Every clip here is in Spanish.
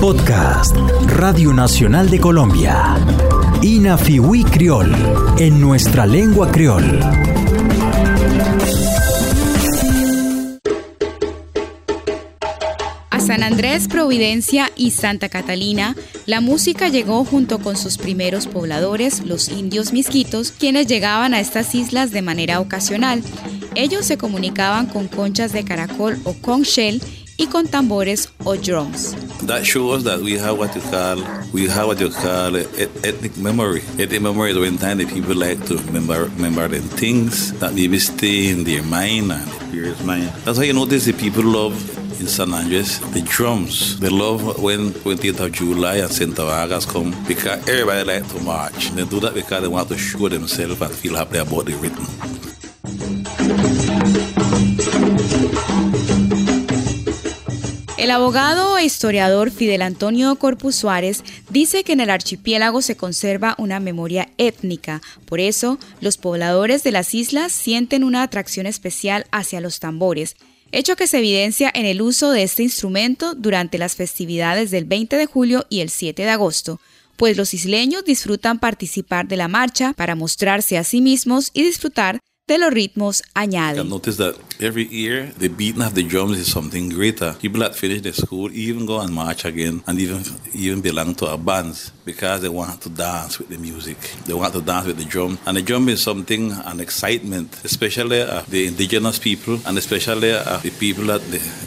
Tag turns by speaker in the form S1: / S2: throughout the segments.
S1: Podcast Radio Nacional de Colombia. Inafiwi Criol, en nuestra lengua criol.
S2: A San Andrés, Providencia y Santa Catalina, la música llegó junto con sus primeros pobladores, los indios misquitos, quienes llegaban a estas islas de manera ocasional. Ellos se comunicaban con conchas de caracol o con shell y con tambores o drums.
S3: That shows that we have what you call we have what you call ethnic memory. Ethnic memory is when time the people like to remember remember the things that maybe stay in their mind and their mind. That's why you notice the people love in San Andres, the drums. They love when 20th of July and Santa Vargas come because everybody like to march. They do that because they want to show themselves and feel happy about the rhythm.
S2: Abogado e historiador Fidel Antonio Corpus Suárez dice que en el archipiélago se conserva una memoria étnica, por eso los pobladores de las islas sienten una atracción especial hacia los tambores, hecho que se evidencia en el uso de este instrumento durante las festividades del 20 de julio y el 7 de agosto, pues los isleños disfrutan participar de la marcha para mostrarse a sí mismos y disfrutar de los ritmos añade.
S3: notice that every year the beating of the drums is something greater. People that finish the school even go and march again and even even belong to our bands because they want to dance with the music. They want to dance with the drum. And the drum is something, an excitement, especially of the indigenous people and especially of the people that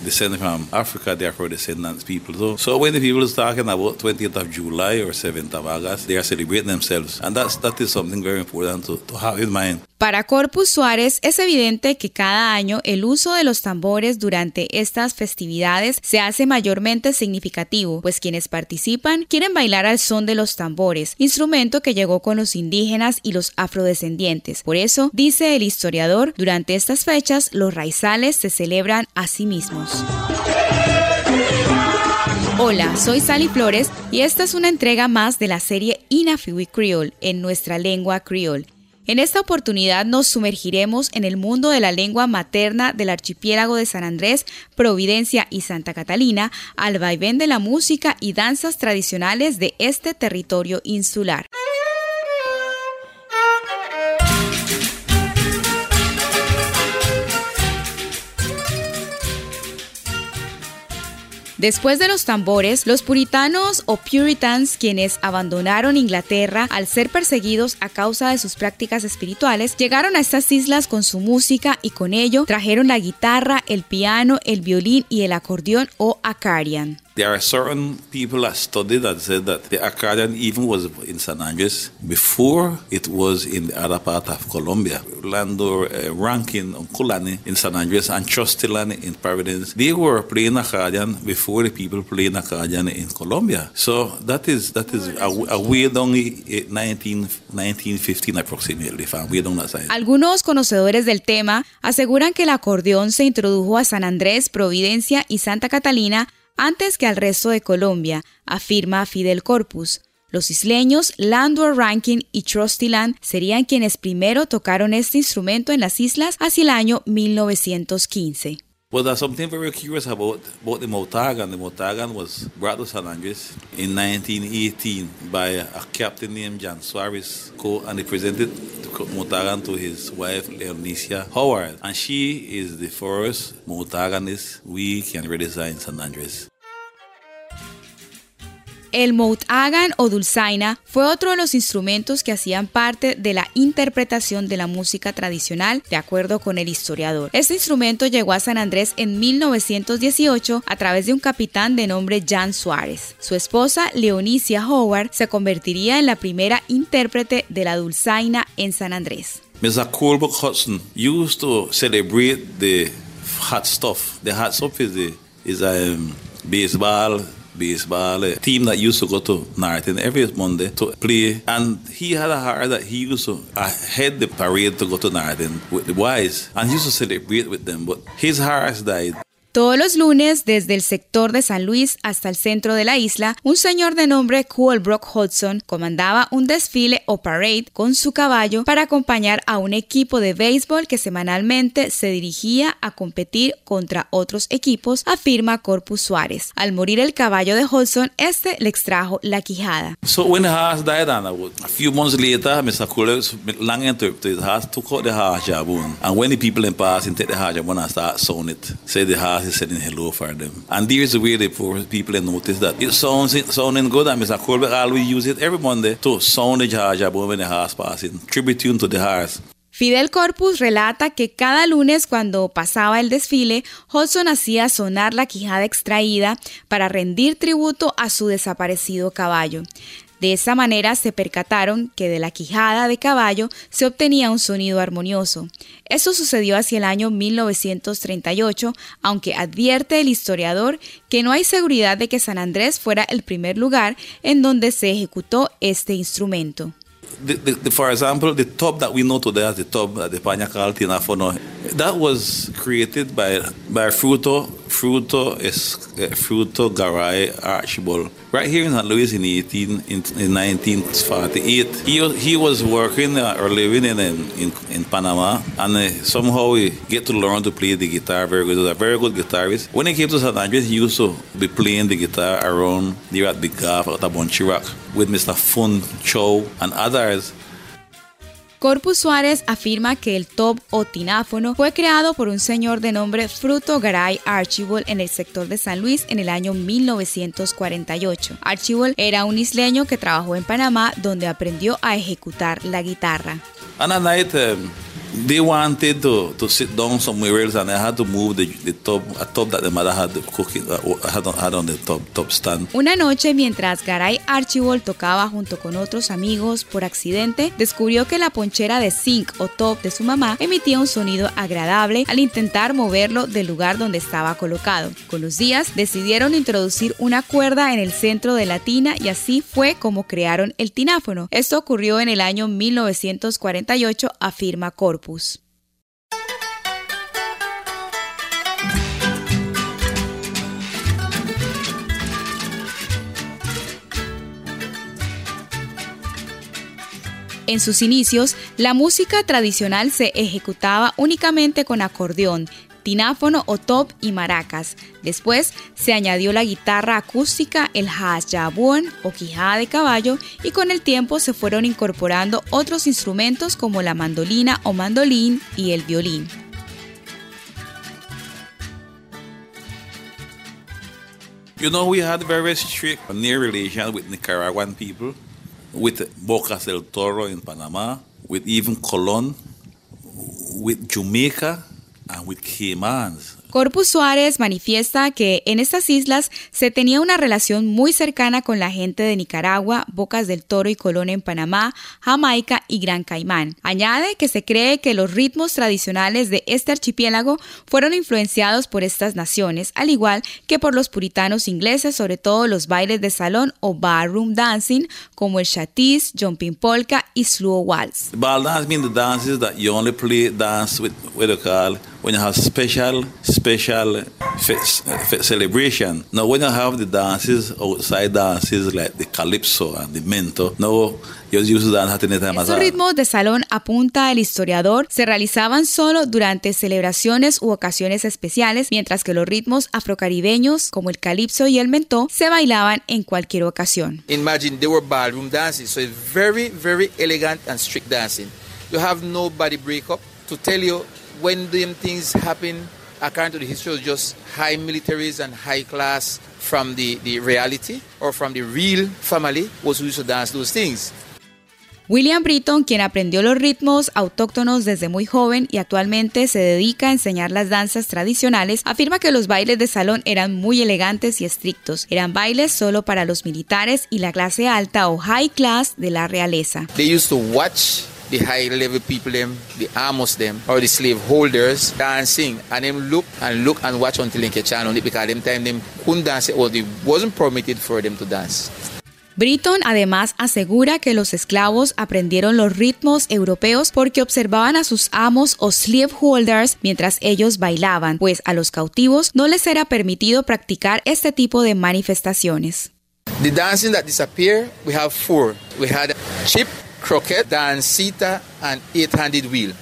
S3: descend from Africa, they therefore descendants people. So, so when the people is talking about 20th of July or 7th of August, they are celebrating themselves. And that's, that is something very important to, to have in mind.
S2: Para Corpus Suárez es evidente que cada año el uso de los tambores durante estas festividades se hace mayormente significativo, pues quienes participan quieren bailar al son de los tambores, instrumento que llegó con los indígenas y los afrodescendientes. Por eso, dice el historiador, durante estas fechas los raizales se celebran a sí mismos. Hola, soy Sally Flores y esta es una entrega más de la serie Inafiwi Creole en nuestra lengua creole. En esta oportunidad nos sumergiremos en el mundo de la lengua materna del archipiélago de San Andrés, Providencia y Santa Catalina, al vaivén de la música y danzas tradicionales de este territorio insular. Después de los tambores, los puritanos o puritans, quienes abandonaron Inglaterra al ser perseguidos a causa de sus prácticas espirituales, llegaron a estas islas con su música y con ello trajeron la guitarra, el piano, el violín y el acordeón o accordion.
S3: There are certain people that studied that said that the accordion even was in San Andres before it was in the other part of Colombia. Orlando uh, Rankin Kulani in San Andres and Trustilan in Providence, they were playing accordion before the people playing accordion in Colombia. So that is that is a, a way down 19, 1915 approximately, way down that side.
S2: Algunos conocedores del tema aseguran que el acordeón se introdujo a San Andrés, Providencia y Santa Catalina antes que al resto de Colombia, afirma Fidel Corpus. Los isleños Landor Rankin y Trostiland serían quienes primero tocaron este instrumento en las islas hacia el año 1915.
S3: Well, there's something very curious about, about the Motagan. The Motagan was brought to San Andres in 1918 by a, captain named John Suarez, and he presented Motagan to his wife, Leonicia Howard. And she is the first Motaganist we can redesign San Andres.
S2: El moutagan o dulzaina fue otro de los instrumentos que hacían parte de la interpretación de la música tradicional, de acuerdo con el historiador. Este instrumento llegó a San Andrés en 1918 a través de un capitán de nombre Jan Suárez. Su esposa, Leonicia Howard, se convertiría en la primera intérprete de la dulzaina en San Andrés.
S3: Mr. Colbrook Hudson used to celebrate the hot stuff. The hot stuff is, the, is um, baseball, baseball uh, team that used to go to Narton every Monday to play. And he had a heart that he used to uh, head the parade to go to Narton with the boys. And he used to celebrate with them. But his heart died.
S2: Todos los lunes, desde el sector de San Luis hasta el centro de la isla, un señor de nombre Brock Hudson comandaba un desfile o parade con su caballo para acompañar a un equipo de béisbol que semanalmente se dirigía a competir contra otros equipos, afirma Corpus Suárez. Al morir el caballo de Hudson, este le extrajo la quijada.
S3: So when horse died, a few months later, Mr. long interpreted, the took out the horse jabun, and when the people in passing take the horse jabun and start sound it, say the horse is saying hello for them. And there's a way the poor people notice that it sounds it sounding good, and Mr. Colbert always use it every Monday to sound the jabun when the horse passing, tribute to the horse.
S2: Fidel Corpus relata que cada lunes cuando pasaba el desfile, Hudson hacía sonar la quijada extraída para rendir tributo a su desaparecido caballo. De esa manera se percataron que de la quijada de caballo se obtenía un sonido armonioso. Eso sucedió hacia el año 1938, aunque advierte el historiador que no hay seguridad de que San Andrés fuera el primer lugar en donde se ejecutó este instrumento.
S3: For example, the tub that we know today as the tub that the Tinafono, that was created by by Fruto Fruto is uh, Fruto Garay Archibald right here in St. Louis in 18 in, in 1948. He he was working uh, or living in, in in Panama, and uh, somehow he get to learn to play the guitar very good. He was a very good guitarist. When he came to St. Andreas, he used to be playing the guitar around there at the Gaff at with Mr. Fun Chow and others.
S2: Corpus Suárez afirma que el top o tináfono fue creado por un señor de nombre Fruto Garay Archibald en el sector de San Luis en el año 1948. Archibald era un isleño que trabajó en Panamá donde aprendió a ejecutar la guitarra.
S3: They wanted to, to sit down somewhere else and I had to move the, the top, a top that the mother had cooking, uh, had, on, had on the top, top stand.
S2: Una noche mientras Garay Archibald tocaba junto con otros amigos por accidente, descubrió que la ponchera de zinc o top de su mamá emitía un sonido agradable al intentar moverlo del lugar donde estaba colocado. Con los días decidieron introducir una cuerda en el centro de la tina y así fue como crearon el tináfono. Esto ocurrió en el año 1948, afirma Corp. En sus inicios, la música tradicional se ejecutaba únicamente con acordeón, tináfono o top y maracas. Después se añadió la guitarra acústica, el jabón o quijada de caballo y con el tiempo se fueron incorporando otros instrumentos como la mandolina o mandolín y el violín.
S3: You know, we had very strict near relations with Nicaraguan people, with Bocas del Toro in Panama, with even Colón, with Jamaica.
S2: Corpus Suárez manifiesta que en estas islas se tenía una relación muy cercana con la gente de Nicaragua, Bocas del Toro y Colón en Panamá, Jamaica y Gran Caimán. Añade que se cree que los ritmos tradicionales de este archipiélago fueron influenciados por estas naciones, al igual que por los puritanos ingleses, sobre todo los bailes de salón o barroom dancing, como el chatis, jumping polka y slow waltz.
S3: Ball dance means the dances that you only play dance with, with a call when you have special special celebration. Now, when you have the dances, outside dances like the calypso and the mento, no,
S2: Estos ritmos de salón, apunta el historiador, se realizaban solo durante celebraciones u ocasiones especiales, mientras que los ritmos afrocaribeños, como el calipso y el mentó, se bailaban en cualquier ocasión.
S4: Imagine they were ballroom dancing, so it's very, very elegant and strict dancing. You have nobody break up to tell you when them things happen according to the history, was just high militaries and high class from the, the reality or from the real family was who used to dance those things.
S2: William Britton, quien aprendió los ritmos autóctonos desde muy joven y actualmente se dedica a enseñar las danzas tradicionales, afirma que los bailes de salón eran muy elegantes y estrictos. Eran bailes solo para los militares y la clase alta o high class de la realeza.
S4: They used to watch the high level people them, the amos them, or the slave holders dancing and them look and look and watch until they catch on it because them time them couldn't dance or it wasn't permitted for them to dance.
S2: Britton además asegura que los esclavos aprendieron los ritmos europeos porque observaban a sus amos o slaveholders mientras ellos bailaban, pues a los cautivos no les era permitido practicar este tipo de manifestaciones.
S4: The dancing that disappeared, we have four. We had chip, croquet, dancita, and eight-handed wheel.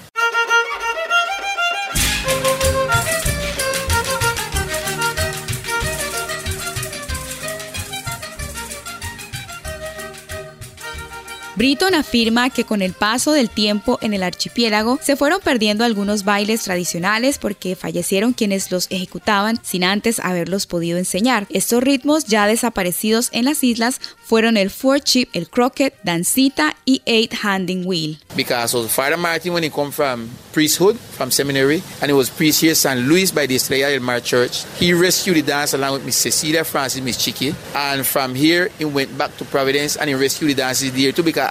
S2: Britton afirma que con el paso del tiempo en el archipiélago se fueron perdiendo algunos bailes tradicionales porque fallecieron quienes los ejecutaban sin antes haberlos podido enseñar. Estos ritmos ya desaparecidos en las islas fueron el four chip, el croquet, dancita y eight handing wheel.
S4: Because Father Martin when he come from priesthood, from seminary, and he was priest here San Luis by the Estrella del Mar Church, he rescued the dance along with Miss Cecilia Francis, Miss Chiqui, and from here he went back to Providence and he rescued the dances there too because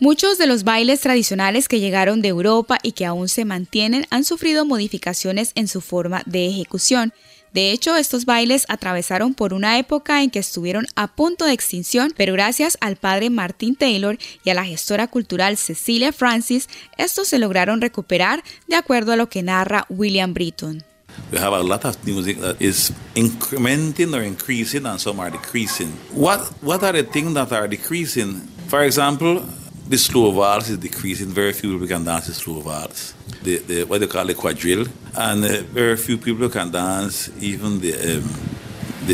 S2: Muchos de los bailes tradicionales que llegaron de Europa y que aún se mantienen han sufrido modificaciones en su forma de ejecución. De hecho, estos bailes atravesaron por una época en que estuvieron a punto de extinción, pero gracias al padre Martin Taylor y a la gestora cultural Cecilia Francis, estos se lograron recuperar de acuerdo a lo que narra William Britton.
S3: we have a lot of music that is incrementing or increasing and some are decreasing. What what are the things that are decreasing? For example, the slow vals is decreasing. Very few people can dance the slow vals. The, the what they call the quadrille, and uh, very few people can dance even the um,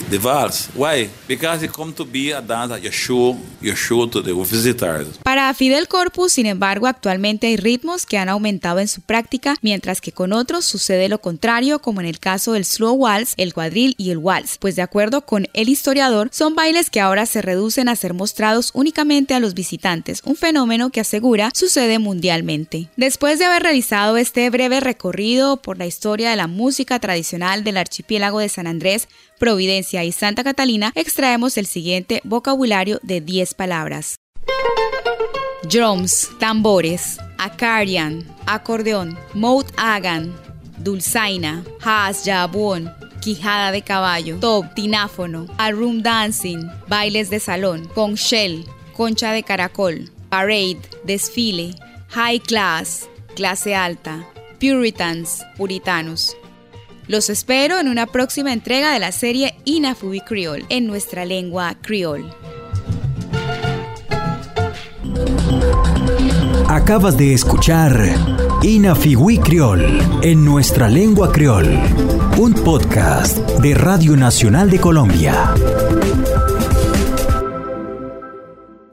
S3: the, vals. Why? Because it come to a dance that you show, you show to the visitors.
S2: Para Fidel Corpus, sin embargo, actualmente hay ritmos que han aumentado en su práctica, mientras que con otros sucede lo contrario, como en el caso del slow waltz, el cuadril y el waltz, pues de acuerdo con el historiador, son bailes que ahora se reducen a ser mostrados únicamente a los visitantes, un fenómeno que asegura sucede mundialmente. Después de haber realizado este breve recorrido por la historia de la música tradicional del archipiélago de San Andrés, Providencia y Santa Catalina, extraemos el siguiente vocabulario de 10 palabras. Drums, tambores, acarian, acordeón, mout agan, dulzaina, has jabón, quijada de caballo, top, tináfono, a room dancing, bailes de salón, shell, concha de caracol, parade, desfile, high class, clase alta, puritans, puritanos. Los espero en una próxima entrega de la serie Inafubi Creole en nuestra lengua creole.
S1: Acabas de escuchar Inafiwi Creole en nuestra lengua creole, un podcast de Radio Nacional de Colombia.